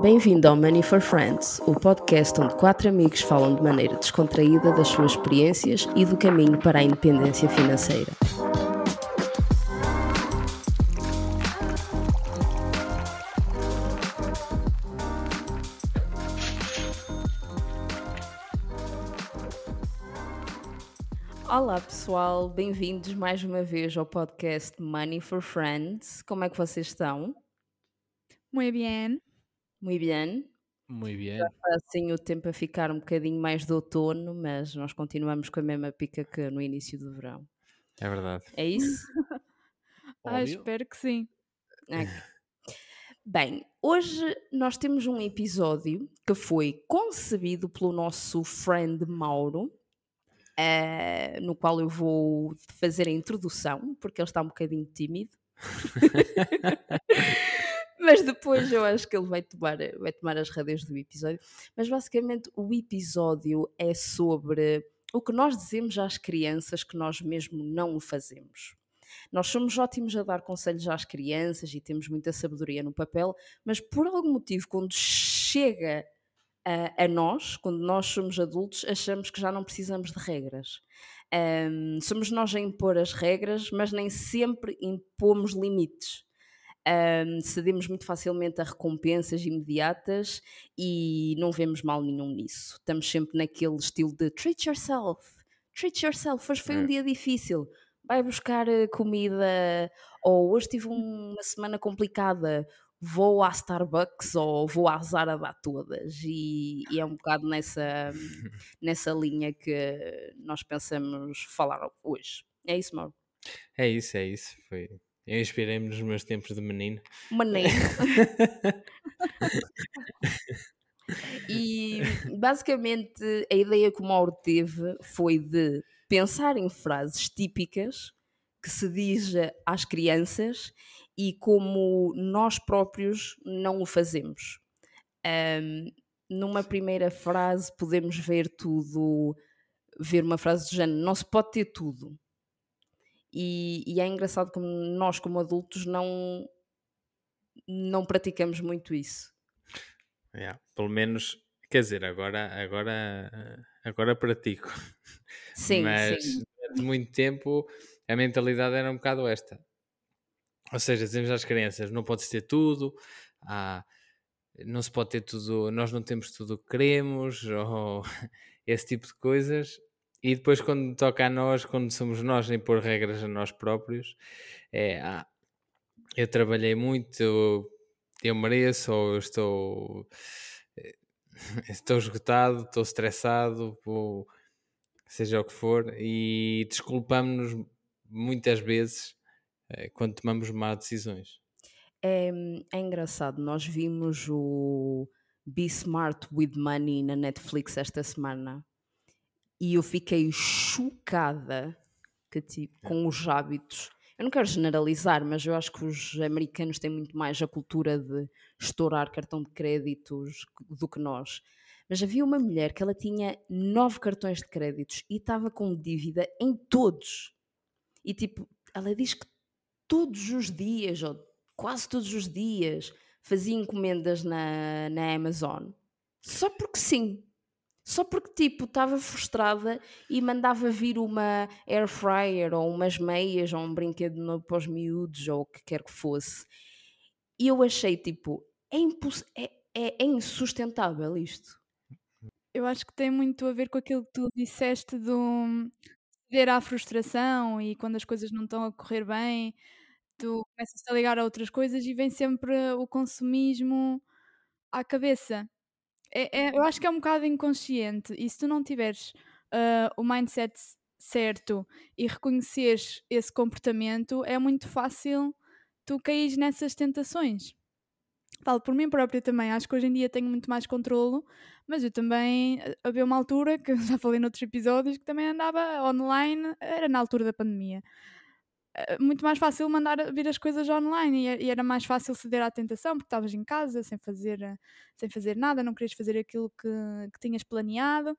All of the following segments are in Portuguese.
Bem-vindo ao Money for Friends, o podcast onde quatro amigos falam de maneira descontraída das suas experiências e do caminho para a independência financeira. Olá pessoal, bem-vindos mais uma vez ao podcast Money for Friends. Como é que vocês estão? Muy bien. Muito bem. Muy bien. Está assim o tempo a ficar um bocadinho mais de outono, mas nós continuamos com a mesma pica que no início do verão. É verdade. É isso? Ah, espero que sim. Ok. Bem, hoje nós temos um episódio que foi concebido pelo nosso friend Mauro, eh, no qual eu vou fazer a introdução, porque ele está um bocadinho tímido. Mas depois eu acho que ele vai tomar, vai tomar as rédeas do episódio. Mas basicamente o episódio é sobre o que nós dizemos às crianças que nós mesmo não o fazemos. Nós somos ótimos a dar conselhos às crianças e temos muita sabedoria no papel, mas por algum motivo, quando chega a, a nós, quando nós somos adultos, achamos que já não precisamos de regras. Ahm, somos nós a impor as regras, mas nem sempre impomos limites. Ahm, cedemos muito facilmente a recompensas imediatas e não vemos mal nenhum nisso. Estamos sempre naquele estilo de treat yourself, treat yourself. Hoje foi um É. dia difícil, vai buscar eh, comida, ou hoje tive um- uma semana complicada, vou à Starbucks ou vou à Zara dar todas. E, e é um bocado nessa, nessa linha que nós pensamos falar hoje. É isso, Mauro? É isso, é isso. Foi. Eu inspirei-me nos meus tempos de menino. Maneiro. E basicamente a ideia que o Mauro teve foi de pensar em frases típicas que se diz às crianças e como nós próprios não o fazemos. Ahm, numa primeira frase podemos ver tudo, ver uma frase do género, não se pode ter tudo. E, e é engraçado como nós como adultos não, não praticamos muito isso. Yeah, Pelo menos, quer dizer, agora, agora, agora pratico. Sim, Mas sim. durante muito tempo a mentalidade era um bocado esta. Ou seja, dizemos às crianças: não podes ter tudo, ah, não se pode ter tudo, nós não temos tudo o que queremos, ou esse tipo de coisas. E depois, quando toca a nós, quando somos nós a impor regras a nós próprios, é ah, eu trabalhei muito, eu, mereço, ou eu estou, eh, estou esgotado, estou estressado, vou- seja o que for, e desculpamos-nos muitas vezes eh, quando tomamos más decisões. É, é engraçado, nós vimos o Be Smart with Money na Netflix esta semana e eu fiquei chocada que, tipo, com os hábitos. Eu não quero generalizar, mas eu acho que os americanos têm muito mais a cultura de estourar cartão de créditos do que nós. Mas havia uma mulher que ela tinha nove cartões de créditos e estava com dívida em todos. E tipo, ela diz que todos os dias, ou quase todos os dias, fazia encomendas na, na Amazon. Só porque sim. Só porque, tipo, estava frustrada e mandava vir uma air fryer ou umas meias ou um brinquedo novo para os miúdos ou o que quer que fosse. E eu achei, tipo, é, imposs- é, é, é insustentável isto. Eu acho que tem muito a ver com aquilo que tu disseste do ceder à frustração e quando as coisas não estão a correr bem, tu começas a ligar a outras coisas e vem sempre o consumismo à cabeça. É, é- eu acho que é um bocado inconsciente e se tu não tiveres ah, o mindset certo e reconheceres esse comportamento, é muito fácil tu caís nessas tentações. Falo por mim própria também, acho que hoje em dia tenho muito mais controlo, mas eu também eh, havia uma altura que já falei noutros episódios que também andava online, era na altura da pandemia. Eh, Muito mais fácil mandar vir as coisas online e e era mais fácil ceder à tentação porque estavas em casa sem fazer, eh, sem fazer nada, não querias fazer aquilo que, que tinhas planeado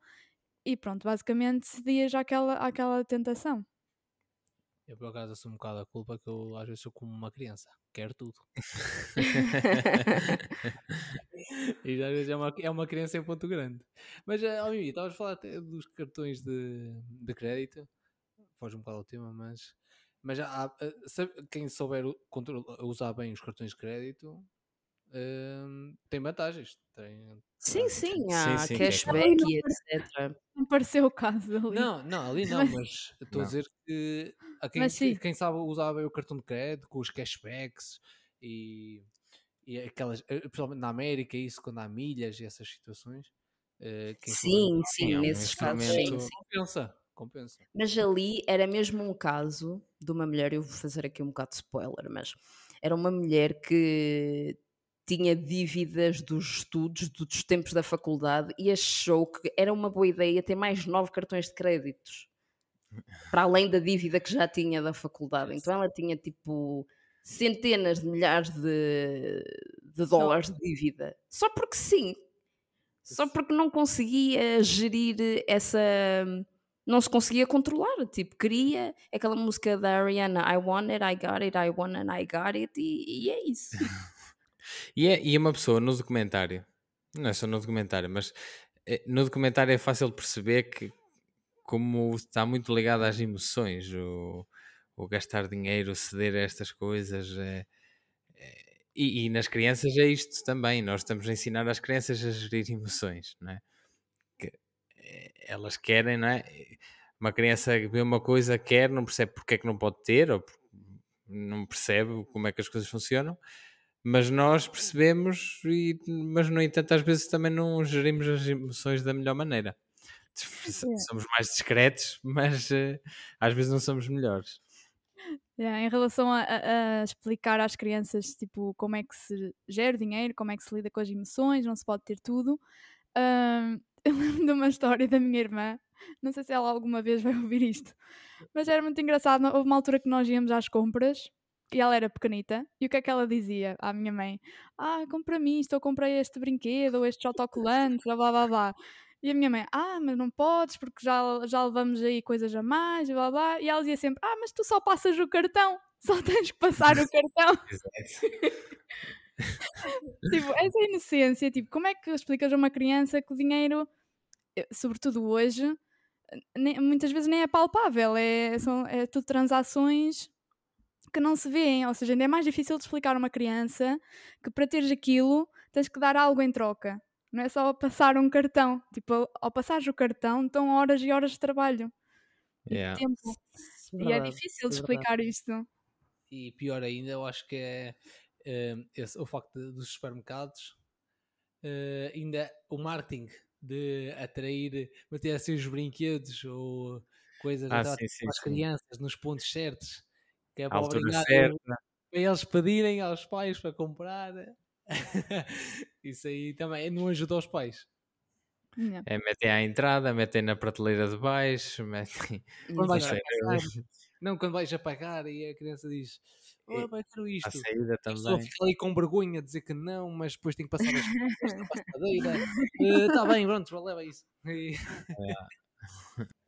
e pronto, basicamente cedias àquela, àquela tentação. Eu por acaso assumo um bocado a culpa que eu às vezes sou como uma criança, quero tudo. E às vezes é uma, é uma criança em ponto grande. Mas, oh, Mimi, estavas a falar até dos cartões de, de crédito. Foge um bocado ao tema, mas... Mas há, uh, sabe- quem souber control- usar bem os cartões de crédito hum, tem vantagens. Tem, Sim, sim, há sim, cashback e etc. Não pareceu o caso ali. Não, não, ali não, mas estou a dizer que a quem, Mas sim. quem sabe usar bem o cartão de crédito com os cashbacks e, e aquelas, eh, principalmente na América, isso quando há milhas e essas situações. eh, quem souber Sim, usar sim, é um nesses casos sim, sim. compensa, compensa. Mas ali era mesmo um caso de uma mulher, eu vou fazer aqui um bocado de spoiler, mas era uma mulher que tinha dívidas dos estudos, dos tempos da faculdade e achou que era uma boa ideia ter mais nove cartões de créditos para além da dívida que já tinha da faculdade. Então ela tinha tipo centenas de milhares de, de dólares de dívida só porque sim, só porque não conseguia gerir essa não se conseguia controlar, tipo, queria aquela música da Ariana, I want it, I got it, I want it, I got it, e, e é isso. E é, e é uma pessoa no documentário, não é só no documentário, mas eh, no documentário é fácil perceber que como está muito ligado às emoções, o, o gastar dinheiro, ceder a estas coisas. é- é- e, e nas crianças é isto também. Nós estamos a ensinar às crianças a gerir emoções, não é? Elas querem, não é? Uma criança vê uma coisa, quer, não percebe porque é que não pode ter, ou não percebe como é que as coisas funcionam, mas nós percebemos, e, mas no entanto, às vezes também não gerimos as emoções da melhor maneira. Somos mais discretos, mas eh, às vezes não somos melhores. Yeah, em relação a, a- a explicar às crianças tipo, como é que se gera o dinheiro, como é que se lida com as emoções, não se pode ter tudo. Ahm, eu lembro de uma história da minha irmã, não sei se ela alguma vez vai ouvir isto, mas era muito engraçado. Houve uma altura que nós íamos às compras e ela era pequenita, e o que é que ela dizia à minha mãe? Ah, compra-me isto, ou comprei este brinquedo, ou estes autocolantes, blá blá blá blá. E a minha mãe, ah, mas não podes porque já, já levamos aí coisas a mais, blá blá. E ela dizia sempre, ah, mas tu só passas o cartão, só tens que passar o cartão. tipo, essa inocência, tipo, como é que explicas a uma criança que o dinheiro, eh, sobretudo hoje, nem- muitas vezes nem é palpável, é, são, é tudo transações que não se vêem, ou seja, ainda é mais difícil de explicar a uma criança que para teres aquilo tens que dar algo em troca. Não é só passar um cartão. Tipo, ao- passares o cartão, estão horas e horas de trabalho e de Yeah. tempo. E é Verdade, difícil de é verdade. explicar isto. E pior ainda, eu acho que é esse- o facto de- dos supermercados, eh, ainda o marketing de atrair, meter assim os brinquedos ou coisas Ah, atrás sim, sim, para as sim. crianças nos pontos certos, que é para obrigar para eles pedirem aos pais para comprar. Isso aí também não ajuda aos pais. Yeah. É, metem à entrada, metem na prateleira de baixo, metem. Quando vais a pagar, não, quando vais a pagar e a criança diz: Ora, vai À isto. saída A pessoa também. fica ali com vergonha de dizer que não, mas depois tem que passar as passadeira. Está bem, pronto, leva isso. E-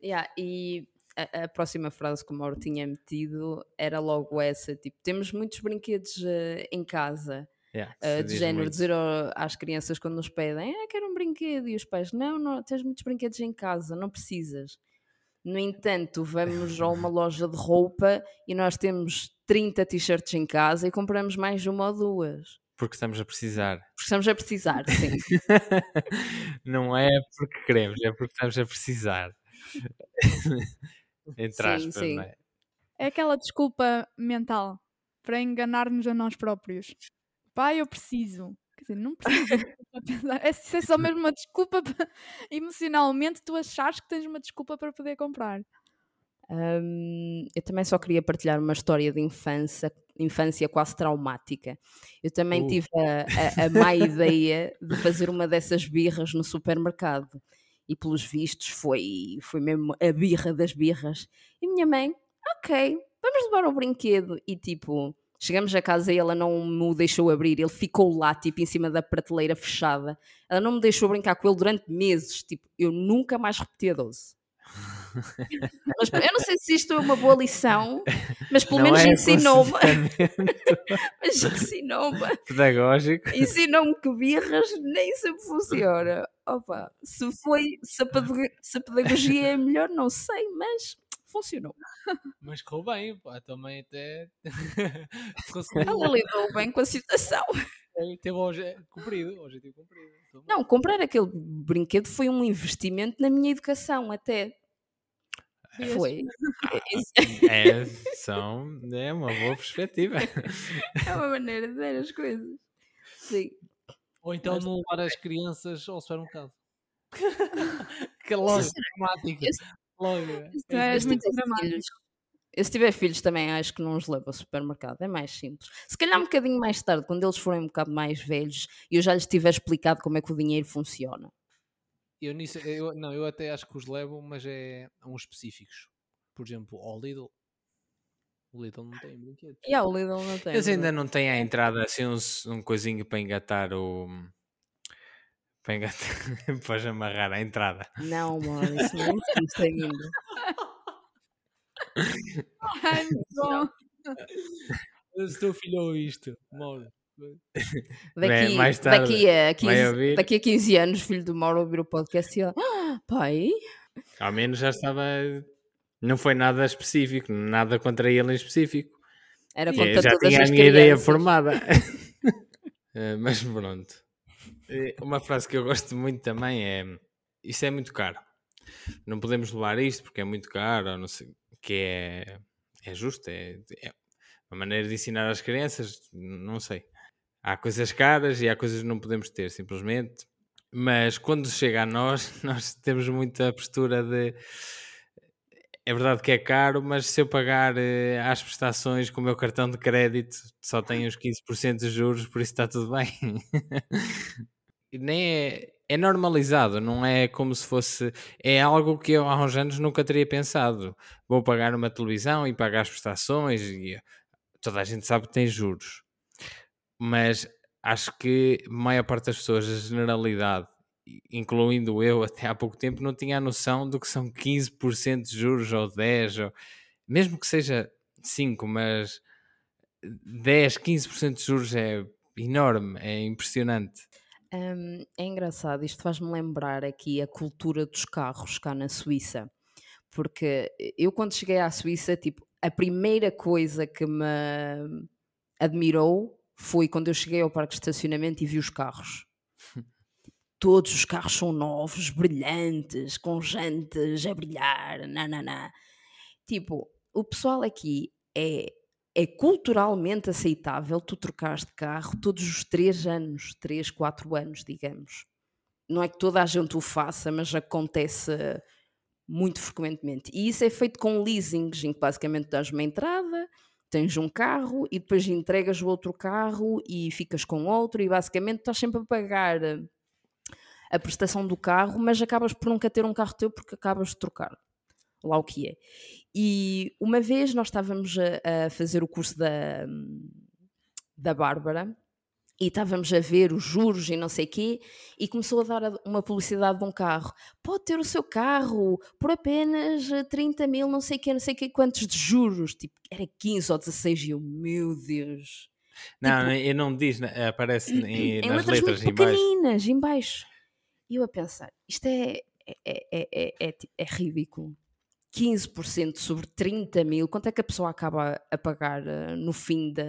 Yeah, e a, a próxima frase que o Mauro tinha metido era logo essa: tipo, temos muitos brinquedos eh, em casa. Yeah, Uh, de género, muito. dizer às crianças quando nos pedem, ah, quero um brinquedo, e os pais, não, não, tens muitos brinquedos em casa, não precisas. No entanto, vamos a uma loja de roupa e nós temos 30 t-shirts em casa e compramos mais uma ou duas. Porque estamos a precisar. Porque estamos a precisar, sim. não é porque queremos, é porque estamos a precisar. Entre Sim, aspas, sim. não é? É aquela desculpa mental para enganar-nos a nós próprios. Pai, eu preciso. Quer dizer, não preciso. é, isso é só mesmo uma desculpa para, emocionalmente tu achares que tens uma desculpa para poder comprar. Hum, eu também só queria partilhar uma história de infância, infância quase traumática. Eu também Uh. tive a, a, a má ideia de fazer uma dessas birras no supermercado. E pelos vistos foi, foi mesmo a birra das birras. E minha mãe, ok, vamos levar o brinquedo. E tipo, chegamos a casa e ela não me deixou abrir. Ele ficou lá, tipo, em cima da prateleira fechada. Ela não me deixou brincar com ele durante meses. Tipo, eu nunca mais repeti a 12. Mas eu não sei se isto é uma boa lição, mas pelo Não menos é ensinou-me. Mas ensinou-me. pedagógico. Ensinou-me que birras nem sempre funciona. Opa, se foi, se a pedagogia é melhor, não sei, mas funcionou. Mas correu bem, pá, também até. Ela lidou bem com a situação. Teve o obje- cumprido, objetivo cumprido. Bem. Não, comprar aquele brinquedo foi um investimento na minha educação, até. Devias- Foi. É, são, é uma boa perspectiva. É uma maneira de ver as coisas. Sim. Ou então Mas- não levar as crianças ao supermercado. que dramático. Logo. Tu és se muito tiver dramático. filhos- Eu, se tiver filhos também acho que não os levo ao supermercado, é mais simples. Se calhar um bocadinho mais tarde, quando eles forem um bocado mais velhos e eu já lhes tiver explicado como é que o dinheiro funciona. Eu nisso, eu, não, eu até acho que os levo, mas é a uns específicos. Por exemplo, ao Lidl. O Lidl não tem brinquedos. E há o Lidl não tem. Eles ainda não têm à entrada assim um, um coisinho para engatar o. Para engatar. para amarrar à entrada. Não, mano, isso não existe ainda. Ai, bom. Se teu filho ouve isto, Mauro. Daqui, mais tarde daqui, a vai 15, ouvir. daqui a 15 anos, filho do Mauro ouvir o podcast e ele, ah, pai, Ao menos já estava. Não foi nada específico, nada contra ele em específico. era É, contra já todas tinha a minha ideia crianças. formada. Eh, mas pronto. Eh, Uma frase que eu gosto muito também é: Isto é muito caro. Não podemos levar isto porque é muito caro, não sei. Que é, é justo, é, é uma maneira de ensinar às crianças, não sei. Há coisas caras e há coisas que não podemos ter, simplesmente. Mas quando chega a nós, nós temos muita postura de é verdade que é caro, mas se eu pagar eh, às prestações com o meu cartão de crédito só tem uns 15% de juros, por isso está tudo bem. Nem é, é normalizado, não é como se fosse. É algo que eu há uns anos nunca teria pensado. Vou pagar uma televisão e pagar as prestações e toda a gente sabe que tem juros. Mas acho que a maior parte das pessoas, a generalidade, incluindo eu até há pouco tempo, não tinha a noção do que são 15% de juros ou 10, ou, mesmo que seja 5, mas 10, 15% de juros é enorme, é impressionante. Hum, é engraçado, isto faz-me lembrar aqui a cultura dos carros cá na Suíça. Porque eu, quando cheguei à Suíça, tipo, a primeira coisa que me admirou foi quando eu cheguei ao parque de estacionamento e vi os carros. Todos os carros são novos, brilhantes, com jantes a brilhar, nananã. Tipo, o pessoal aqui é, é culturalmente aceitável tu trocares de carro todos os 3 anos, 3, 4 anos, digamos. Não é que toda a gente o faça, mas acontece muito frequentemente. E isso é feito com leasings, em que basicamente dás uma entrada, tens um carro e depois entregas o outro carro e ficas com outro e basicamente estás sempre a pagar a prestação do carro, mas acabas por nunca ter um carro teu porque acabas de trocar. Lá o que é. E uma vez nós estávamos a, a fazer o curso da, da Bárbara e estávamos a ver os juros e não sei quê, e começou a dar uma publicidade de um carro. Pode ter o seu carro por apenas eh, 30 mil, não sei quê, não sei quê, quantos de juros. Tipo, era 15 ou 16 e eu, meu Deus. Não, Tipo- eu não diz, aparece em, em nas letras, letras pequeninas, em baixo. E eu a pensar, isto é, é, é, é, é, é ridículo. 15% sobre 30 mil, quanto é que a pessoa acaba a pagar eh, no fim, da,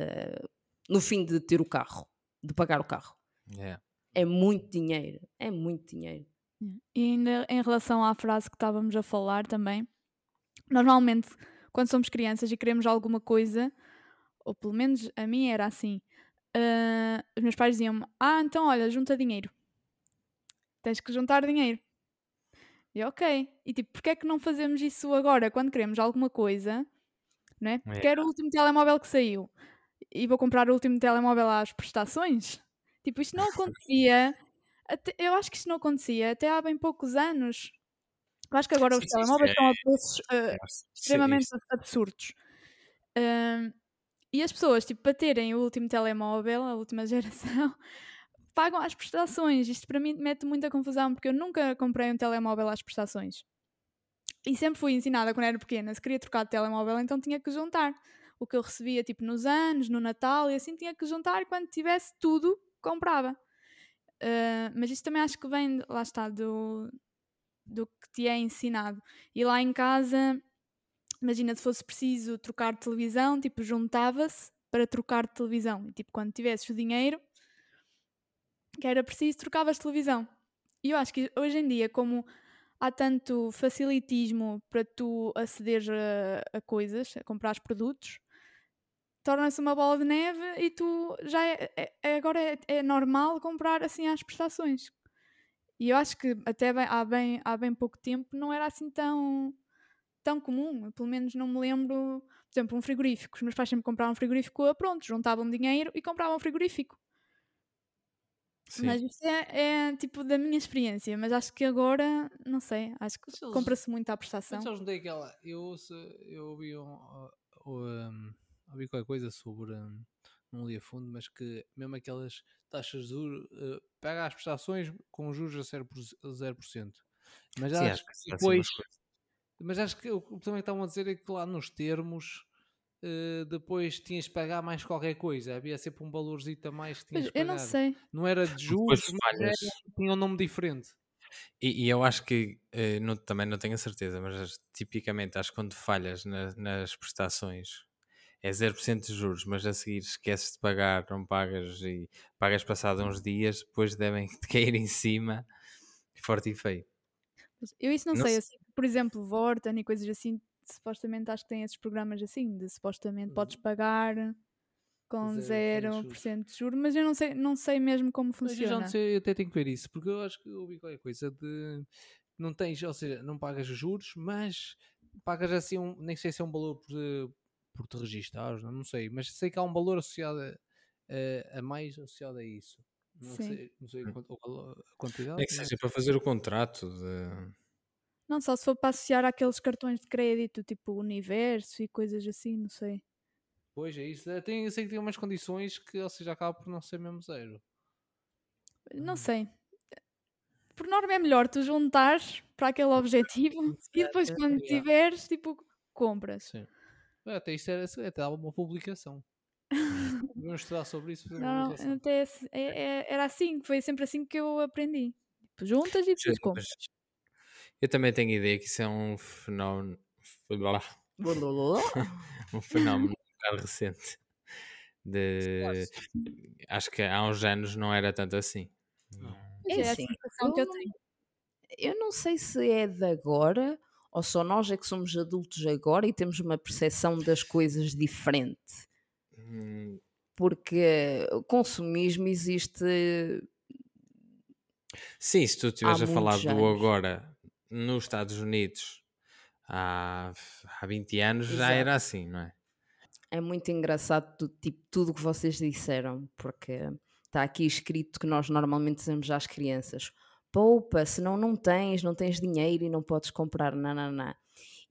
no fim de ter o carro, de pagar o carro? Yeah. É muito dinheiro, é muito dinheiro. E ainda em relação à frase que estávamos a falar também, normalmente quando somos crianças e queremos alguma coisa, ou pelo menos a mim era assim, ah, os meus pais diziam-me: Ah, então olha, junta dinheiro. Tens que juntar dinheiro. E ok. E tipo, porquê é que não fazemos isso agora, quando queremos alguma coisa, não é? É. Quero o último telemóvel que saiu e vou comprar o último telemóvel às prestações? Tipo, isto não acontecia. até- eu acho que isto não acontecia até há bem poucos anos. Eu acho que agora os telemóveis é- estão a preços É, extremamente absurdos. Ahm, e as pessoas, tipo, para terem o último telemóvel, a última geração, pagam às prestações. Isto para mim mete muita confusão, porque eu nunca comprei um telemóvel às prestações. E sempre fui ensinada quando era pequena, se queria trocar de telemóvel, então tinha que juntar. O que eu recebia tipo nos anos, no Natal e assim tinha que juntar quando tivesse tudo, comprava. Uh, mas isso também acho que vem, lá está, do, do que te é ensinado. E lá em casa, imagina se fosse preciso trocar de televisão, tipo, juntava-se para trocar de televisão. E tipo, quando tivesses o dinheiro que era preciso, trocavas televisão. E eu acho que hoje em dia, como há tanto facilitismo para tu acederes a, a coisas, a comprar produtos, torna-se uma bola de neve e tu já é, é, é agora é, é, normal comprar assim às prestações. E eu acho que até bem, há, bem, há bem pouco tempo não era assim tão, tão comum. Eu, pelo menos não me lembro, por exemplo, um frigorífico. Os meus pais sempre compravam um frigorífico, pronto, juntavam dinheiro e compravam um frigorífico. Sim. Mas isso é, é, tipo da minha experiência, mas acho que agora, não sei, acho que compra-se muito à prestação. Mas eles não têm aquela. Eu, eu ouvi, um, um, ouvi qualquer coisa sobre. Um, não li a fundo, mas que mesmo aquelas taxas de juros, uh, pega as prestações com juros a 0%. 0%. Mas Sim, acho, que depois. Mas acho que o que também estavam a dizer é que lá nos termos uh, depois tinhas de pagar mais qualquer coisa. Havia sempre um valorzito a mais que tinhas de pagar. Eu não sei. Não era de juros, mas era, tinha um nome diferente. E, e eu acho que, uh, não, também não tenho a certeza, mas tipicamente acho que quando falhas na, nas prestações é 0% de juros, mas a seguir esqueces de pagar, não pagas e pagas passado uns dias, depois devem te cair em cima, forte e feio. Eu isso não, não sei, assim, por exemplo, Vorten e coisas assim, supostamente acho que tem esses programas assim, de supostamente uhum. podes pagar com 0% de juros, mas eu não sei, não sei mesmo como funciona. Mas eu, sei, eu até tenho que ver isso, porque eu acho que eu ouvi qualquer coisa de não tens, ou seja, não pagas juros, mas pagas assim, um, nem sei se é um valor por, por te registares, não sei, mas sei que há um valor associado a, a mais associado a isso. Não Sim. sei, não sei a quantidade. É que seja para fazer o contrato de não, só se for para associar àqueles cartões de crédito, tipo Universo e coisas assim, não sei. Pois é, isso. Tem, eu sei que tem umas condições que, ou seja, acaba por não ser mesmo zero. Não hum. sei. Por norma é melhor tu juntares para aquele objetivo e depois quando tiveres, tipo, compras. Sim. Até isto era, até dava uma publicação. Vamos estudar sobre isso. Não, até é, é, era assim, foi sempre assim que eu aprendi. Tipo, juntas e depois compras. Eu também tenho ideia que isso é um fenómeno. um fenómeno um bocado recente. De... Acho que há uns anos não era tanto assim. É, é assim, eu, que eu, tenho. eu não sei se é de agora ou só nós é que somos adultos agora e temos uma percepção das coisas diferente. Hum. Porque o consumismo existe. Sim, se tu estiveres a falar anos. do agora nos Estados Unidos há, há 20 anos Exato. já era assim, não é? É muito engraçado tipo, tudo o que vocês disseram, porque está aqui escrito que nós normalmente dizemos às crianças: poupa, senão não tens, não tens dinheiro e não podes comprar, não.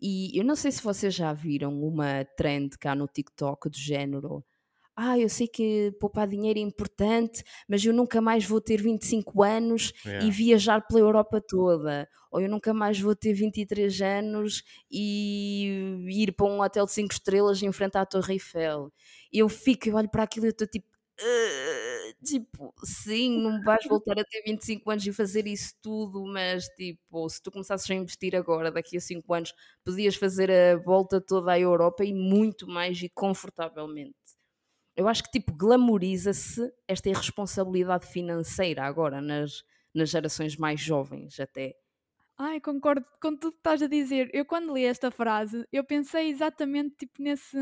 E eu não sei se vocês já viram uma trend cá no TikTok do género ah, eu sei que poupar dinheiro é importante, mas eu nunca mais vou ter 25 anos yeah. e viajar pela Europa toda. Ou eu nunca mais vou ter 23 anos e ir para um hotel de 5 estrelas e enfrentar a Torre Eiffel. Eu fico, eu olho para aquilo e estou tipo, uh, tipo, sim, não vais voltar a ter 25 anos e fazer isso tudo, mas tipo, se tu começasses a investir agora, daqui a 5 anos, podias fazer a volta toda à Europa e muito mais e confortavelmente eu acho que tipo glamoriza-se esta irresponsabilidade financeira agora nas, nas gerações mais jovens até. Ai, concordo com tudo que estás a dizer. Eu quando li esta frase, eu pensei exatamente tipo nesse.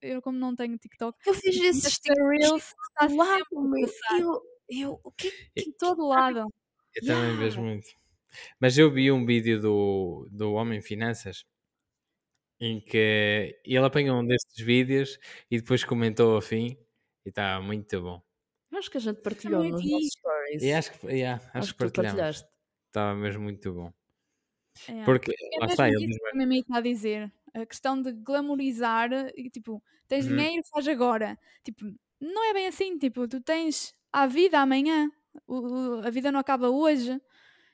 Eu como não tenho TikTok. Eu fiz esses Reels. Está sempre eu, eu, o que, que todo lado. Eu também yeah. vejo muito. Mas eu vi um vídeo do, do Homem Finanças em que ele apanhou um destes vídeos e depois comentou ao fim e está muito bom. Acho que a gente partilhou nos nossos stories. E acho que, yeah, acho, acho que partilhamos. Estava mesmo muito bom. É. Porque, é lá está, ele mesmo está a dizer. A questão de glamorizar, e, tipo, tens hum. dinheiro, faz agora. Tipo, não é bem assim, tipo, tu tens a vida amanhã, o, a vida não acaba hoje.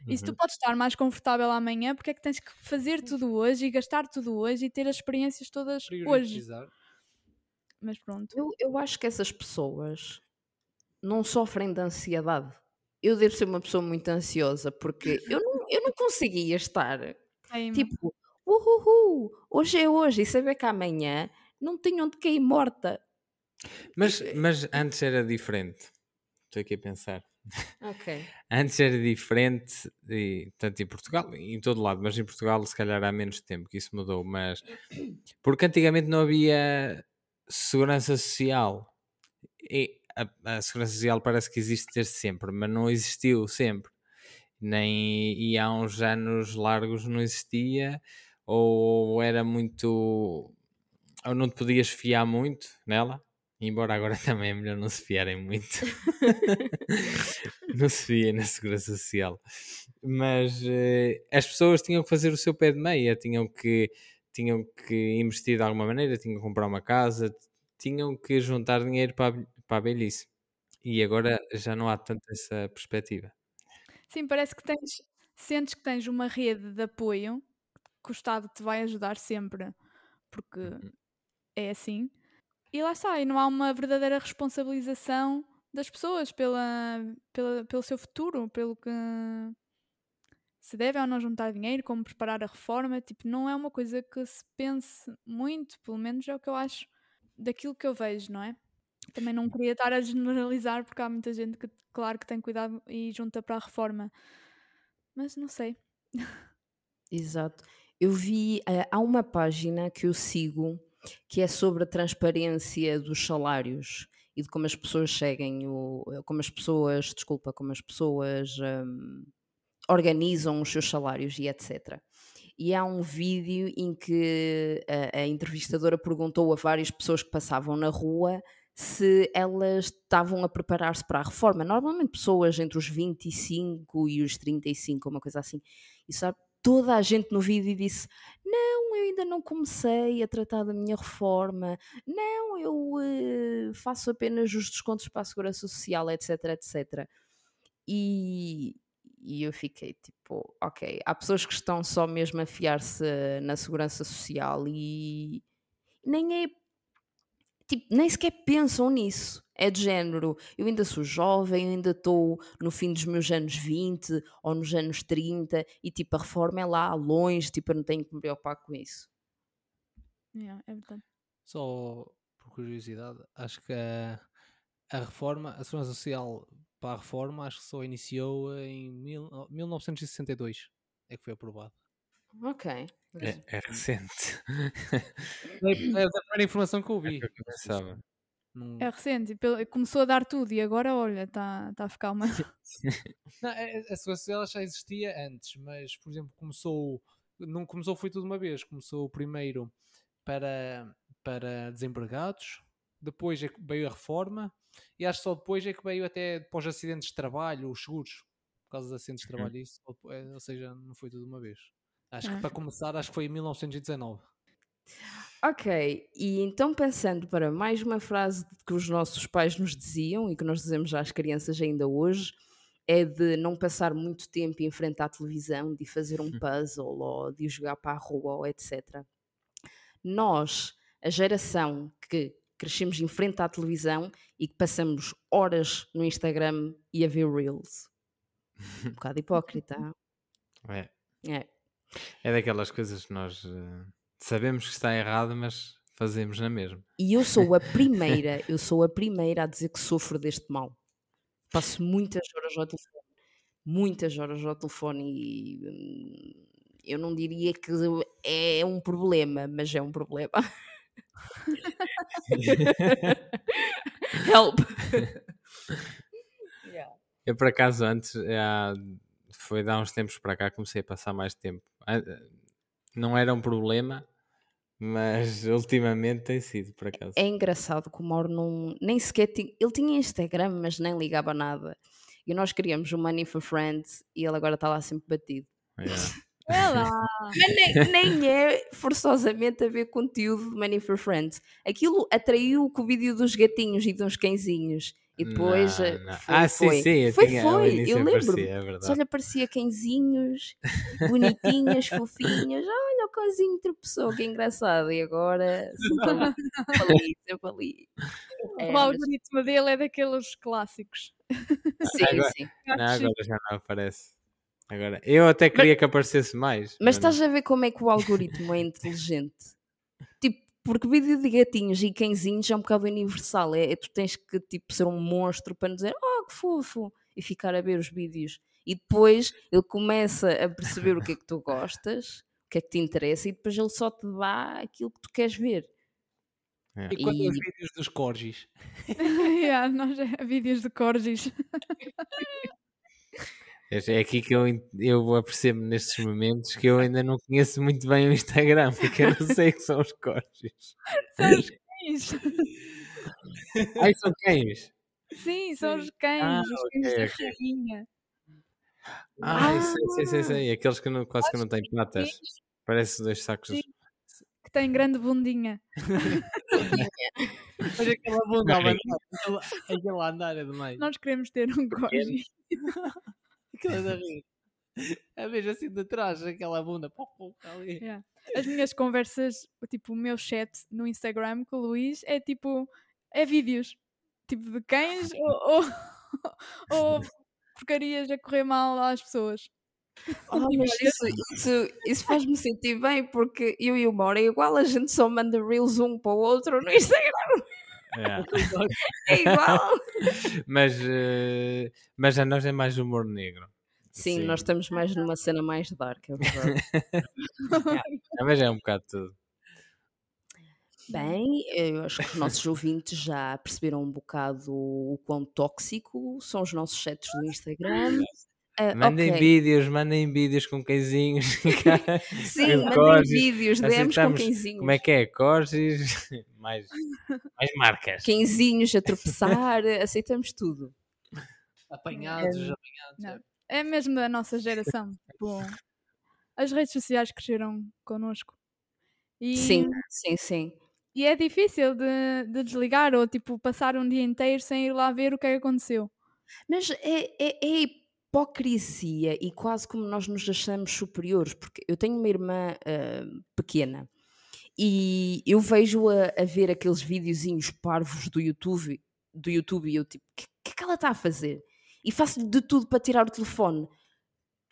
E se tu Uhum. podes estar mais confortável amanhã, porque é que tens que fazer tudo hoje e gastar tudo hoje e ter as experiências todas hoje? Mas pronto. Eu, eu acho que essas pessoas não sofrem de ansiedade. Eu devo ser uma pessoa muito ansiosa porque eu não, eu não conseguia estar Tem- tipo, uhuhu, hoje é hoje e saber que amanhã não tenho onde cair morta. Mas, mas antes era diferente. Estou aqui a pensar. Ok. Antes era diferente, e, tanto em Portugal, em todo lado, mas em Portugal se calhar há menos tempo que isso mudou, mas porque antigamente não havia segurança social. E a, a segurança social parece que existe desde sempre, mas não existiu sempre. Nem, e há uns anos largos não existia, ou era muito. ou não te podias fiar muito nela. Embora agora também é melhor não se fiarem muito. não se fia na segurança social. Mas eh, as pessoas tinham que fazer o seu pé de meia, tinham que, tinham que investir de alguma maneira, tinham que comprar uma casa, tinham que juntar dinheiro para, a- para a velhice. E agora já não há tanto essa perspectiva. Sim, parece que tens, sentes que tens uma rede de apoio que o Estado te vai ajudar sempre, porque Uhum. é assim. E lá está, e não há uma verdadeira responsabilização das pessoas pela, pela, pelo seu futuro, pelo que se deve ou não juntar dinheiro, como preparar a reforma. Tipo, não é uma coisa que se pense muito, pelo menos é o que eu acho daquilo que eu vejo, não é? Também não queria estar a generalizar, porque há muita gente que, claro, que tem cuidado e junta para a reforma. Mas não sei. Exato. Eu vi, eh, há uma página que eu sigo que é sobre a transparência dos salários e de como as pessoas seguem o, como as pessoas, desculpa, como as pessoas hum, organizam os seus salários e etc. E há um vídeo em que a, a entrevistadora perguntou a várias pessoas que passavam na rua se elas estavam a preparar-se para a reforma. Normalmente pessoas entre os 25 e os 35, uma coisa assim. E sabe, toda a gente no vídeo disse: Não, eu ainda não comecei a tratar da minha reforma, não, eu eh, faço apenas os descontos para a segurança social, etc, etc. E, e eu fiquei tipo, ok, há pessoas que estão só mesmo a fiar-se na segurança social e nem é tipo, nem sequer pensam nisso. É de género, eu ainda sou jovem, eu ainda estou no fim dos meus anos 20 ou nos anos 30 e tipo, a reforma é lá longe, tipo, eu não tenho que me preocupar com isso. Yeah, é verdade. Só por curiosidade, acho que a, a reforma, a segurança social para a reforma, acho que só iniciou em mil, 1962. É que foi aprovado. Ok. É, é recente. É é da primeira informação que eu vi. É que eu É recente, começou a dar tudo e agora, olha, está tá a ficar uma. Não, a, a segurança social já existia antes, mas por exemplo, começou, não começou foi tudo de uma vez, começou primeiro para, para desempregados, depois é que veio a reforma e acho que só depois é que veio até para os acidentes de trabalho, os seguros, por causa dos acidentes de Uhum. trabalho, isso, ou, é, ou seja, não foi tudo de uma vez. Acho Ah. que para começar, acho que foi em 1919. Ok, e então pensando para mais uma frase que os nossos pais nos diziam e que nós dizemos às crianças ainda hoje, é de não passar muito tempo em frente à televisão, de fazer um puzzle ou de jogar para a rua ou etc. Nós, a geração que crescemos em frente à televisão e que passamos horas no Instagram e a ver Reels. Um bocado hipócrita. É. É. É daquelas coisas que nós eh, sabemos que está errado, mas fazemos na mesma. E eu sou a primeira, eu sou a primeira a dizer que sofro deste mal. Passo muitas horas ao telefone, muitas horas ao telefone e hum, eu não diria que é um problema, mas é um problema. Help! Yeah. Eu, por acaso, antes, foi há uns tempos para cá, comecei a passar mais tempo. Ah, Não era um problema, mas ultimamente tem sido, por acaso. É engraçado que o Mauro não, nem sequer tinha, ele tinha Instagram, mas nem ligava nada. E nós queríamos o Money for Friends e ele agora está lá sempre batido. Yeah. É lá! Mas nem, nem é forçosamente a ver conteúdo de Money for Friends. Aquilo atraiu com o vídeo dos gatinhos e dos cãezinhos. E depois Não, eh, não. foi, ah, sim, foi. sim. eu Foi, tinha- foi, eu lembro-me. aparecia, é Só lhe aparecia cãezinhos, bonitinhas, fofinhas. Olha, o cãozinho tropeçou, que engraçado. E agora, sempre ali, sempre ali. É, o mas- algoritmo dele é daqueles clássicos. sim, Agora- sim. Não, agora já não aparece. Agora, eu até queria que aparecesse mais. Mas estás a ver como é que o algoritmo é inteligente? Porque vídeo de gatinhos e cãezinhos é um bocado universal. É, é tu tens que tipo, ser um monstro para nos dizer, oh, que fofo, e ficar a ver os vídeos. E depois ele começa a perceber o que é que tu gostas, o que é que te interessa, e depois ele só te dá aquilo que tu queres ver. E quando E- os vídeos dos corgis? yeah, nós é vídeos de corgis. É é aqui que eu, eu apercebo nestes momentos que eu ainda não conheço muito bem o Instagram, porque eu não sei o que são os cortes. São os cães. Ai, são cães. Sim, são os cães, Ah, os cães da ok. rainha. Ai, sei, sei, sei, sei. Aqueles que não, quase que não têm Sim, patas. Parece dois sacos. Sim. que tem grande bundinha. Mas aquela bunda andar, aquela, andar é demais. Nós queremos ter um corgi. Aquela é rir. É mesmo assim de trás, aquela bunda. Ali. Yeah. As minhas conversas, tipo, o meu chat no Instagram com o Luís é tipo, é vídeos. Tipo de cães ou, ou, ou porcarias a correr mal às pessoas. Oh, mas isso, isso, isso faz-me sentir bem, porque eu e o Mauro é igual, a gente só manda reels um para o outro no Instagram. É. É igual. Mas, eh, mas a nós é mais humor negro. Sim, nós estamos mais numa cena mais dark, é verdade. Mas é um bocado tudo. Bem, eu acho que os nossos ouvintes já perceberam um bocado o quão tóxico são os nossos chats do Instagram. Ah, Mandem ok. vídeos, mandem vídeos com cãezinhos. Sim, mandem vídeos, DMs com cãezinhos. Como é que é? Corgis, mais, mais marcas. Cãezinhos a tropeçar, aceitamos tudo. Apanhados, É, apanhados. não. é. É mesmo da nossa geração. Tipo, as redes sociais cresceram connosco. E, Sim, sim, sim. e é difícil de, de desligar ou tipo passar um dia inteiro sem ir lá ver o que é que aconteceu. Mas é, é, é hipocrisia e quase como nós nos achamos superiores, porque eu tenho uma irmã ah, pequena e eu vejo-a a ver aqueles videozinhos parvos do YouTube, do YouTube e eu tipo, o que, que é que ela está a fazer? E faço de tudo para tirar o telefone.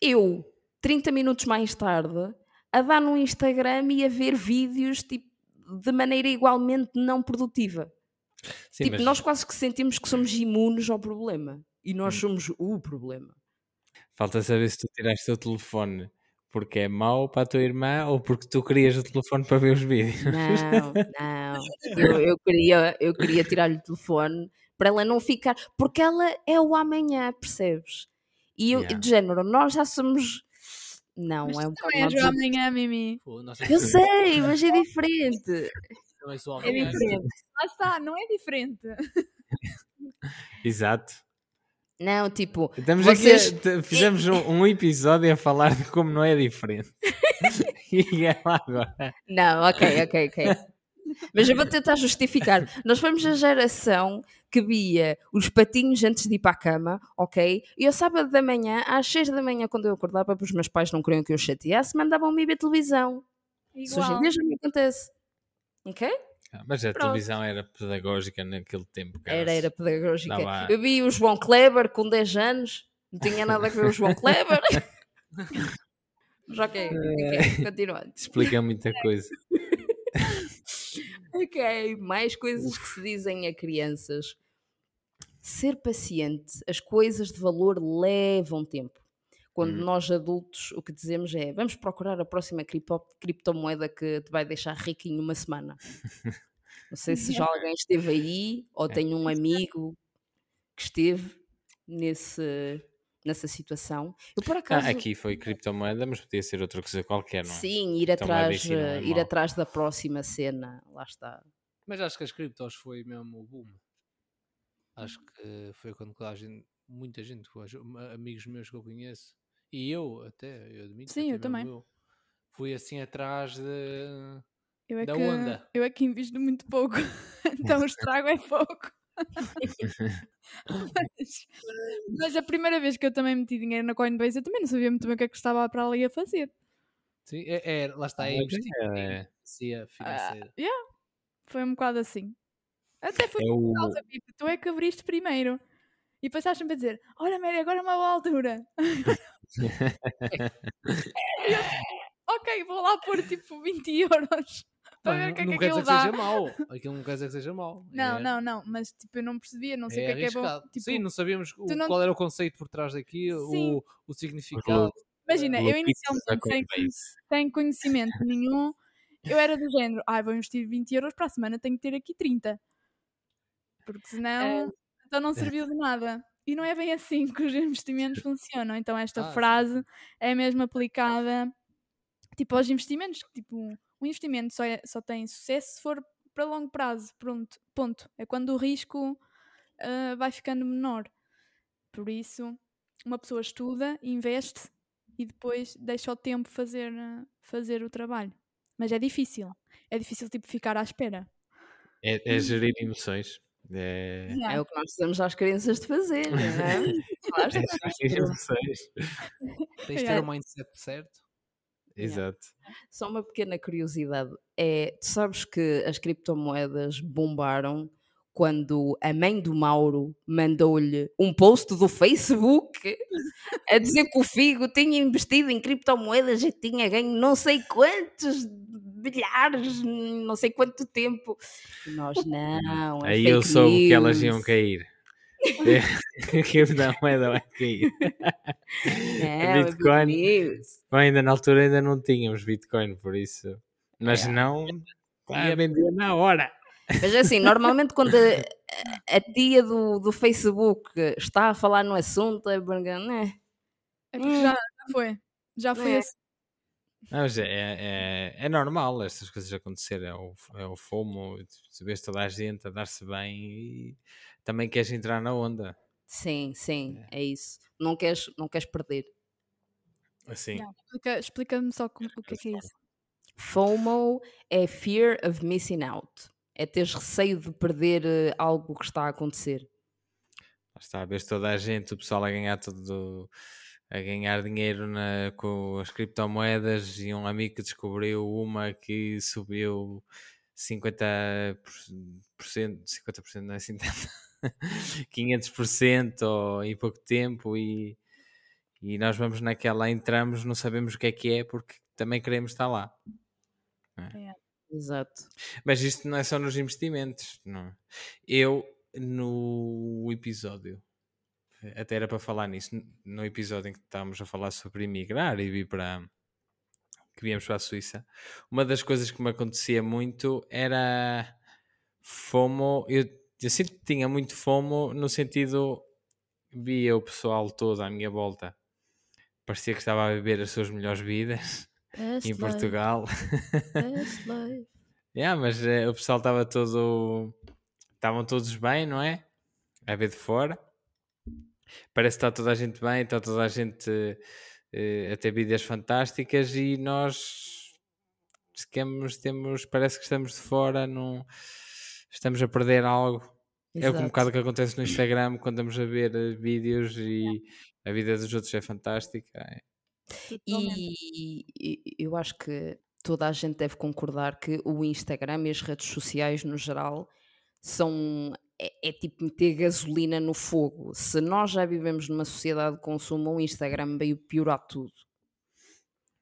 Eu, 30 minutos mais tarde, a dar no Instagram e a ver vídeos tipo, de maneira igualmente não produtiva. Sim, tipo, mas nós quase que sentimos que somos imunes ao problema. E nós Hum. somos o problema. falta saber se tu tiraste o telefone porque é mau para a tua irmã ou porque tu querias o telefone para ver os vídeos. Não, não. Eu, eu queria, eu queria tirar-lhe o telefone para ela não ficar. Porque ela é o amanhã, percebes? E eu, Yeah. de género, nós já somos. Não, Mas é um bocado também és o amanhã, Mimi. Pô, Eu sei, mas é diferente. também sou É amanhã. diferente. Lá está, não é diferente. Exato. Não, tipo, Estamos Vocês- aqui, fizemos um, um episódio a falar de como não é diferente. e é lá agora. Não, ok, ok, ok. Mas eu vou tentar justificar. Nós fomos a geração que via os patinhos antes de ir para a cama, ok? E ao sábado da manhã, às seis da manhã, quando eu acordava, porque os meus pais não queriam que eu chateasse, mandavam-me ir ver televisão. Isso hoje em Igual. dia já não acontece. Ok? Ah, Mas a Pronto. televisão era pedagógica naquele tempo. Era, caraças. era pedagógica. Dava- Eu vi o João Kleber com 10 anos, não tinha nada a ver com o João Kleber. Mas ok, ok, continuando. Explica muita coisa. Ok, mais coisas que se dizem a crianças. Ser paciente, as coisas de valor levam tempo. Quando Hum. nós adultos o que dizemos é vamos procurar a próxima cripto- criptomoeda que te vai deixar rico em uma semana. Não sei se já alguém esteve aí ou É. tem um amigo que esteve nesse, nessa situação. Eu por acaso Ah, aqui foi criptomoeda, mas podia ser outra coisa qualquer, não é? sim ir atrás, é ir atrás da próxima cena. Lá está. Mas acho que as criptos foi mesmo o boom. Acho que foi quando a gente, muita gente, amigos meus que eu conheço, e eu até, eu admito, Sim, eu também. Eu, fui assim atrás de. Eu é, Da que, onda. eu é que invisto muito pouco. então o estrago é pouco. mas, mas a primeira vez que eu também meti dinheiro na Coinbase, eu também não sabia muito bem o que é que estava para ali a fazer. Sim, é, é- lá está, é Ah, investir é. em literacia financeira. yeah, foi um bocado assim. Até foi É por o, causa, Pipo, tu é que abriste primeiro. E depois estás sempre a dizer, olha Mary, agora é uma boa altura. ok, vou lá pôr tipo 20 euros para ver não o que é não que quer dizer que dá. seja mau. Aquilo não quer dizer que seja mau. Não, é, não, não, mas tipo, eu não percebia, não sei o é que é que é bom. Tipo, Sim, não sabíamos o- não- qual era o conceito por trás daquilo, Sim. o, o significado. Imagina, eu inicialmente sem, Coinbase. sem conhecimento nenhum, eu era do género, ah, vou investir 20 euros para a semana, tenho que ter aqui 30. Porque senão, então não serviu de nada. E não é bem assim que os investimentos funcionam. Então esta Ah, sim. frase é mesmo aplicada tipo aos investimentos. Tipo, um investimento só, é- só tem sucesso se for para longo prazo. Pronto, ponto. É quando o risco ah, vai ficando menor. Por isso, uma pessoa estuda, investe e depois deixa o tempo fazer, fazer o trabalho. Mas é difícil. É difícil tipo ficar à espera. É, é gerir emoções. É, Yeah. É o que nós dizemos às crianças de fazer, não é? Lá é. Tens de ter Yeah. o mindset certo. Exato. Só uma pequena curiosidade. É, tu sabes que as criptomoedas bombaram quando a mãe do Mauro mandou-lhe um post do Facebook a dizer que o Figo tinha investido em criptomoedas e tinha ganho não sei quantos bilhares, não sei quanto tempo. Nós, não, é Aí eu soube que elas iam news. cair. que moeda vai cair. Não, é Bitcoin. news. Bom, ainda na altura ainda não tínhamos Bitcoin, por isso. Mas É. não, Ia vendia na hora. Mas é assim, normalmente quando a, a tia do, do Facebook está a falar no assunto, é porque, né? É porque Hum. já, já foi. Já foi É. assim. Não, mas é, é, é normal estas coisas acontecerem. É o, é o FOMO, tu vês toda a gente a dar-se bem e também queres entrar na onda. Sim, sim, é isso. Não queres, não queres perder. Assim, Não, explica- Explica-me só como- o que é que é isso. FOMO é Fear of Missing Out. É teres receio de perder eh, algo que está a acontecer. lá está, vês toda a gente, o pessoal a ganhar tudo, a ganhar dinheiro na- com as criptomoedas e um amigo que descobriu uma que subiu 50%, 50% não é assim tanto, 500% ou em pouco tempo e, e nós vamos naquela, entramos, não sabemos o que é que é porque também queremos estar lá. Exato. Mas isto não é só nos investimentos. Não. Eu, no episódio, até era para falar nisso, no episódio em que estávamos a falar sobre emigrar e vir para. que viemos para a Suíça, uma das coisas que me acontecia muito era FOMO. Eu, eu sempre tinha muito FOMO no sentido. via o pessoal todo à minha volta. Parecia que estava a viver as suas melhores vidas em Portugal. Yeah, mas eh, o pessoal estava todo. Estavam todos bem, não é? A ver de fora. Parece que está toda a gente bem, está toda a gente eh, a ter vidas fantásticas e nós ficamos, temos, parece que estamos de fora, não, estamos a perder algo. É o que um Exato. bocado que acontece no Instagram quando estamos a ver eh, vídeos e a vida dos outros é fantástica. É. E, e eu acho que toda a gente deve concordar que o Instagram e as redes sociais no geral são é, é tipo meter gasolina no fogo. Se nós já vivemos numa sociedade de consumo, o Instagram veio piorar tudo.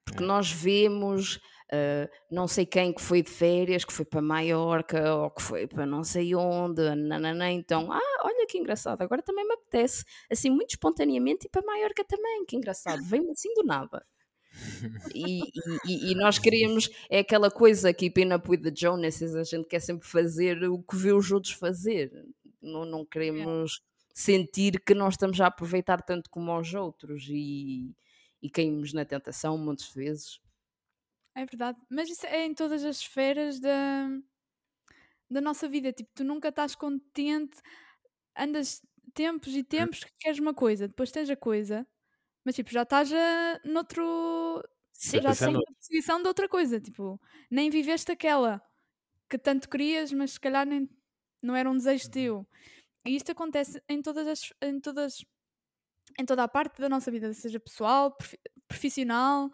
Porque É. nós vemos ah, não sei quem que foi de férias, que foi para Maiorca ou que foi para não sei onde, nananã, então, ah, olha que engraçado, agora também me apetece, assim, muito espontaneamente ir para Maiorca também, que engraçado, vem-me assim do nada. E, e- e- nós queríamos, é aquela coisa keeping up with the Jonases, a gente quer sempre fazer o que vê os outros fazer, não, não queremos sentir que nós estamos a aproveitar tanto como os outros e, e caímos na tentação muitas vezes. É verdade. Mas isso é em todas as esferas da, da nossa vida. Tipo, tu nunca estás contente, andas tempos e tempos que queres uma coisa, depois tens a coisa, mas tipo, já estás a, noutro. Sim, já pensar estás no- na perseguição de outra coisa. Tipo, nem viveste aquela que tanto querias, mas se calhar nem, não era um desejo teu. E isto acontece em todas as, em todas, em toda a parte da nossa vida, seja pessoal, profi- profissional,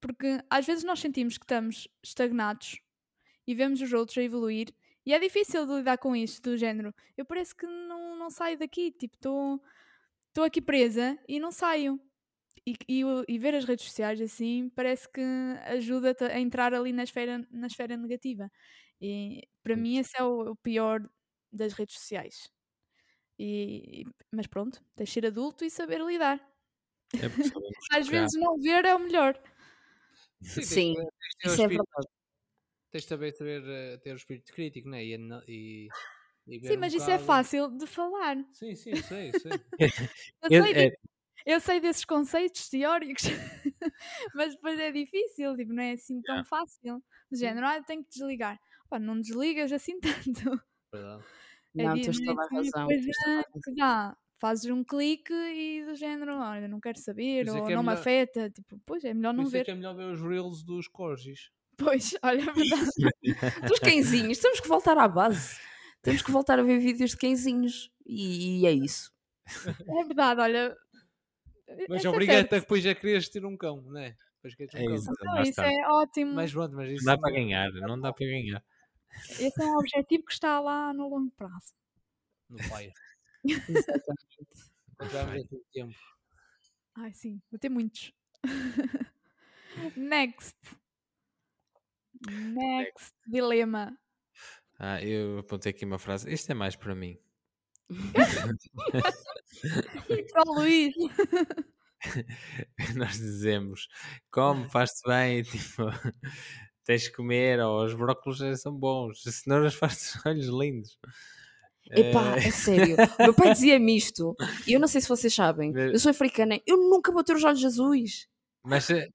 porque às vezes nós sentimos que estamos estagnados e vemos os outros a evoluir e é difícil de lidar com isto, do género. Eu parece que não, não saio daqui, tipo, estou aqui presa e não saio. E, e, e ver as redes sociais assim parece que ajuda-te a entrar ali na esfera, na esfera negativa. E para mim esse é o, o pior das redes sociais. E, mas pronto, tens de ser adulto e saber lidar. É Às vezes não ver é o melhor. Sim, tens Sim, de- tens de ter o Isso é verdade. Tens de saber ter, eh, ter o espírito crítico, né? E, e, Sim, um mas isso é fácil de falar. Sim, sim, sei, sei. Eu sei, é, eu sei desses conceitos teóricos, mas depois é difícil, tipo, não é assim tão fácil. Do género, ah, eu tenho que desligar. Pá, não desligas assim tanto. Verdade. É Não, tens é toda a uma razão. coisa tens toda a razão. dá. Fazes um clique e do género, olha, não quero saber, é ou que é não me melhor- afeta. Tipo, pois é melhor não é ver. que é melhor ver os reels dos corgis. Pois, olha, é verdade. Dos cãezinhos, temos que voltar à base. Temos que voltar a ver vídeos de cãezinhos. E, e é isso. É verdade, olha. Mas esse é obriga-te certo. a depois já querias ter um cão, né? Depois queres um é cão. isso, Não, isso é ótimo. Mas pronto, mas isso Não dá para não- ganhar, não dá para ganhar. Esse é um objetivo que está lá no longo prazo. no pai. Encontramos aqui o tempo. Ai, sim, vou ter muitos. Next. Next dilema. Ah, eu apontei aqui uma frase. Isto é mais para mim. Para o Luís. Nós dizemos, come, faz-te bem, tipo, tens que comer, ou os brócolos são bons, as cenouras faz-te os olhos lindos. Epá, Eh, é sério. Meu pai dizia-me isto. E eu não sei se vocês sabem. Eu sou africana. Eu nunca vou ter os olhos azuis. Mas eh,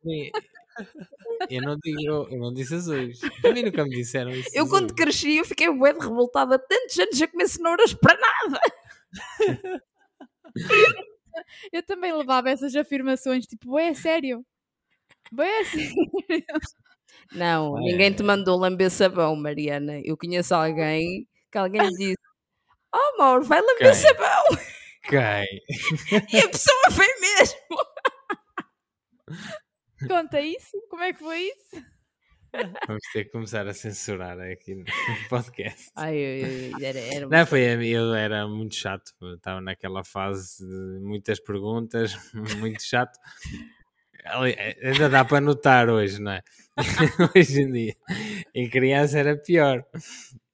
eu não, digo, eu, não disse azuis. A mim nunca me disseram isso. Eu quando azuis. cresci, eu fiquei bué de revoltada. Tantos anos a comer cenouras para nada. Eu também levava essas afirmações, tipo, é sério. É sério. Não, É. ninguém te mandou lamber sabão, Mariana. Eu conheço alguém que alguém lhe disse: Oh, amor, vai lamber Quem? sabão. Quem? E a pessoa foi mesmo. Conta isso? Como é que foi isso? Vamos ter que começar a censurar aqui no podcast. Ai, ai, ai, era, era Não, foi, eu era muito chato. eu Estava naquela fase de muitas perguntas, muito chato. Eh, Ainda dá para notar hoje, não é? hoje em dia. Em criança era pior.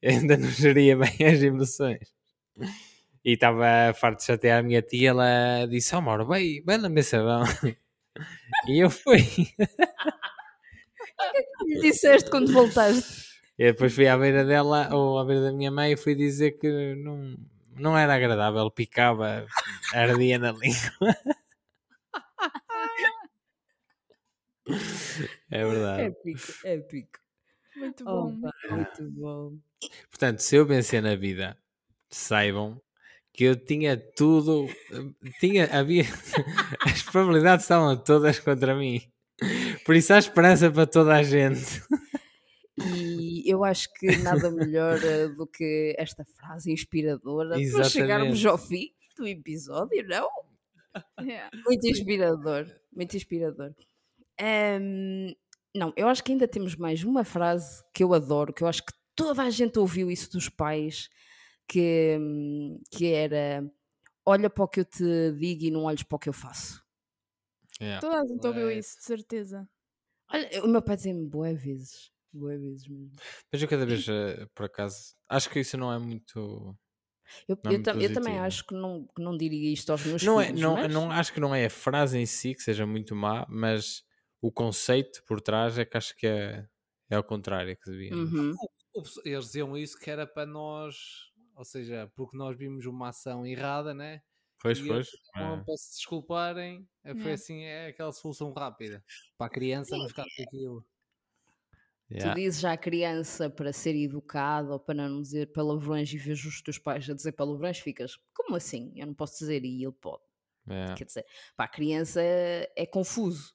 Eu ainda não geria bem as emoções. E estava farto de chatear a minha tia. Ela disse: Ó, Mauro, vai, vai lamber sabão. E eu fui. me disseste quando voltaste. E depois fui à beira dela, ou à beira da minha mãe, e fui dizer que não, não era agradável, picava, ardia na língua. É verdade. Épico, épico. Muito Oh, bom. pá, muito bom. Portanto, se eu vencer na vida, saibam que eu tinha tudo, tinha, havia, as probabilidades estavam todas contra mim. Por isso há esperança para toda a gente. E eu acho que nada melhor eh, do que esta frase inspiradora para Exatamente. chegarmos ao fim do episódio, não? Yeah. Muito inspirador, muito inspirador. Ahm, não, eu acho que ainda temos mais uma frase que eu adoro, que eu acho que toda a gente ouviu isso dos pais, que, que era olha para o que eu te digo e não olhes para o que eu faço. Yeah. Toda a gente ouviu Correto. isso, de certeza. Olha, o meu pai dizia-me boé vezes, boé vezes mesmo. Mas eu cada vez, eh, por acaso, acho que isso não é muito. Eu, é eu, muito tam- eu também acho que não, que não diria isto aos meus Não é, filhos, não, mas... não, acho que não é a frase em si que seja muito má, mas o conceito por trás é que acho que é, é ao contrário que devia. Uhum. O pesso- Eles diziam isso que era para nós, ou seja, porque nós vimos uma ação errada, né? Pois, E pois. É. para se desculparem, eh, foi Yeah. assim, é aquela solução rápida. Para a criança não ficar com aquilo. Yeah. Tu dizes à criança para ser educada ou para não dizer palavrões e vejo os teus pais a dizer palavrões, ficas, como assim? Eu não posso dizer e ele pode. Yeah. Quer dizer, para a criança é confuso.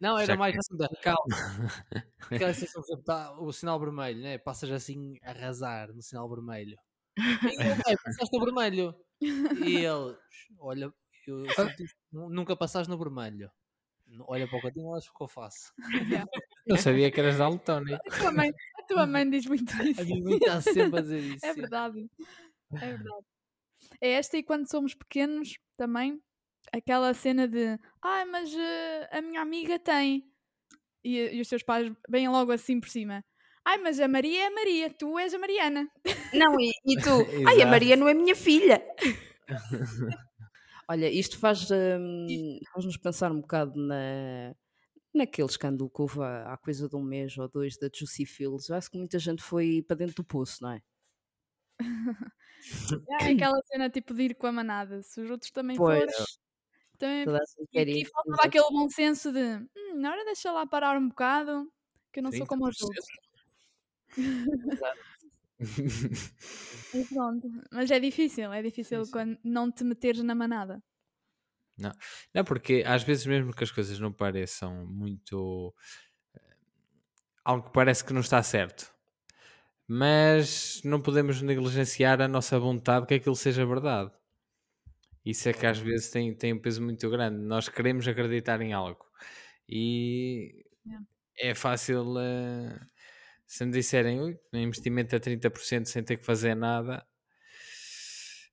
Não, era Já mais que- assim da calma. Aquela sensação de tá, o sinal vermelho, né? Passas assim a arrasar no sinal vermelho. E ele, "Ei, passaste no vermelho. E ele, olha, eu senti- nu- nunca passaste no vermelho. Olha para o cantinho, olha o que eu faço. Não sabia que eras daltónico. A tua mãe, a tua mãe diz muito isso. A minha mãe está sempre a dizer isso. É verdade. É verdade. É esta e quando somos pequenos também, aquela cena de ai, mas eh, a minha amiga tem. E, e os teus pais vêm logo assim por cima. Ai, mas a Maria é a Maria, tu és a Mariana. Não, e, e tu? Ai, a. Maria não é minha filha. Olha, isto faz, hum, faz-nos pensar um bocado na, naquele escândalo que houve há, há coisa de um mês ou dois da Juicy Fields. Eu acho que muita gente foi para dentro do poço, não é? É aquela cena tipo de ir com a manada. Se os outros também Pois. forem. Também... E aqui faltava aquele bom senso de hum, na hora deixa lá parar um bocado, que eu não sou como os 30%. outros. Pronto. Mas é difícil, é difícil quando não te meteres na manada. Não, porque às vezes mesmo que as coisas não pareçam muito eh, algo que parece que não está certo, mas não podemos negligenciar a nossa vontade que aquilo seja verdade. Isso é que às vezes tem, tem um peso muito grande. Nós queremos acreditar em algo e Yeah. é fácil eh, se me disserem "Ui, um investimento a 30% sem ter que fazer nada.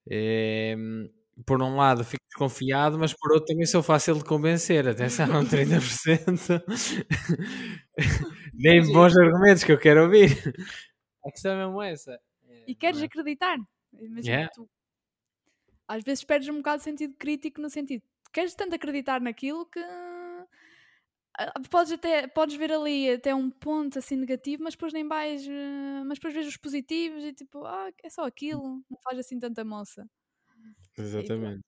eh, por um lado fico desconfiado, mas por outro também sou fácil de convencer. Atenção, 30%. Nem bons argumentos que eu quero ouvir. A questão é mesmo essa. É, E queres não é? acreditar. Imagina Yeah. tu. Às vezes perdes um bocado de sentido crítico no sentido. Queres tanto acreditar naquilo que podes até podes ver ali até um ponto assim negativo, mas depois nem vais, eh, mas depois vês os positivos e tipo, ah, é só aquilo, não faz assim tanta moça. Exatamente.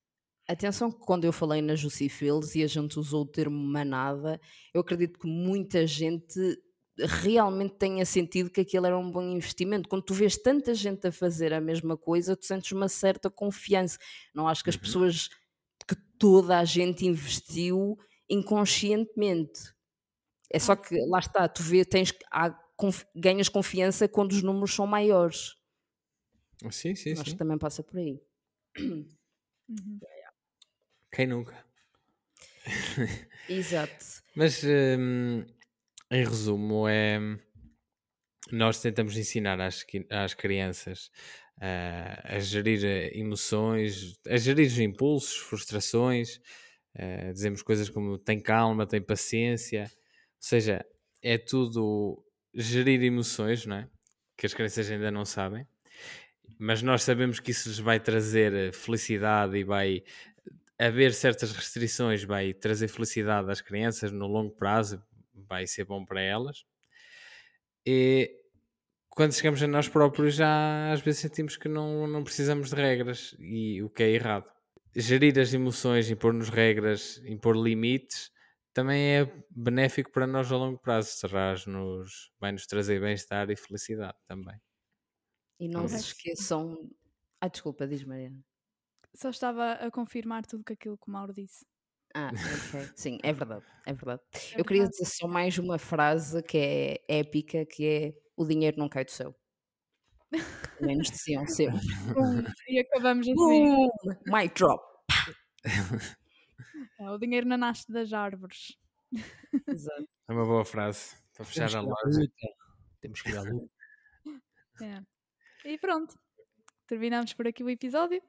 Atenção que quando eu falei na Juicy Fields e a gente usou o termo manada, eu acredito que muita gente realmente tenha sentido que aquilo era um bom investimento. Quando tu vês tanta gente a fazer a mesma coisa, tu sentes uma certa confiança. Não acho que as Uhum. pessoas, que toda a gente investiu inconscientemente. É só que, lá está, tu vê, tens, há conf- ganhas confiança quando os números são maiores. Sim, sim, acho sim. que também passa por aí. Uhum. Quem nunca? Exato. Mas hum, em resumo, é nós tentamos ensinar às, às crianças ah, a gerir emoções, a gerir os impulsos, frustrações, ah, dizemos coisas como tem calma, tem paciência, ou seja, é tudo gerir emoções, não é? Que as crianças ainda não sabem, mas nós sabemos que isso lhes vai trazer eh, felicidade e vai haver certas restrições, vai trazer felicidade às crianças no longo prazo, vai ser bom para elas. E quando chegamos a nós próprios, já às vezes sentimos que não, não precisamos de regras e o que é errado. Gerir as emoções, impor-nos regras, impor limites, também é benéfico para nós a longo prazo. Traz-nos, vai nos trazer bem-estar e felicidade também. E não se esqueçam. Ah, desculpa, diz Mariana. Só estava a confirmar tudo que aquilo que o Mauro disse. Ah, ok. Sim, é verdade, é verdade. É Eu queria verdade. dizer só mais uma frase que é épica, que é o dinheiro não cai do céu. Que Também nos diziam sempre. Pum, e acabamos assim. Boom! Mic drop. É, o dinheiro não nasce das árvores. Exato. É uma boa frase para fechar Temos a loja. Temos que ir à luta. É. E pronto. Terminamos por aqui o episódio.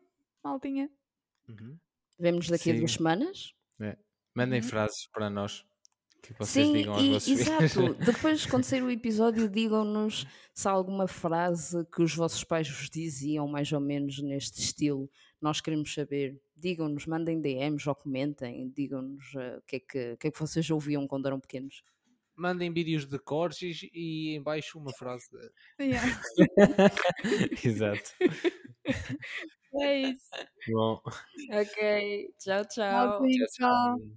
Maltinha. Uhum. Vemo-nos daqui a duas Sim. semanas. Mandem Uhum. frases para nós que vocês Sim, digam aos e, vossos filhos. exato. Depois, quando sair o episódio, digam-nos se há alguma frase que os vossos pais vos diziam, mais ou menos neste estilo. Nós queremos saber. Digam-nos, mandem DMs ou comentem. Digam-nos eh, o que, é que, que é que vocês ouviam quando eram pequenos. Mandem vídeos de cortes e em baixo uma frase. Yeah. Exato. É isso. Bom. Ok, tchau, tchau. Maltinha, tchau. Tchau.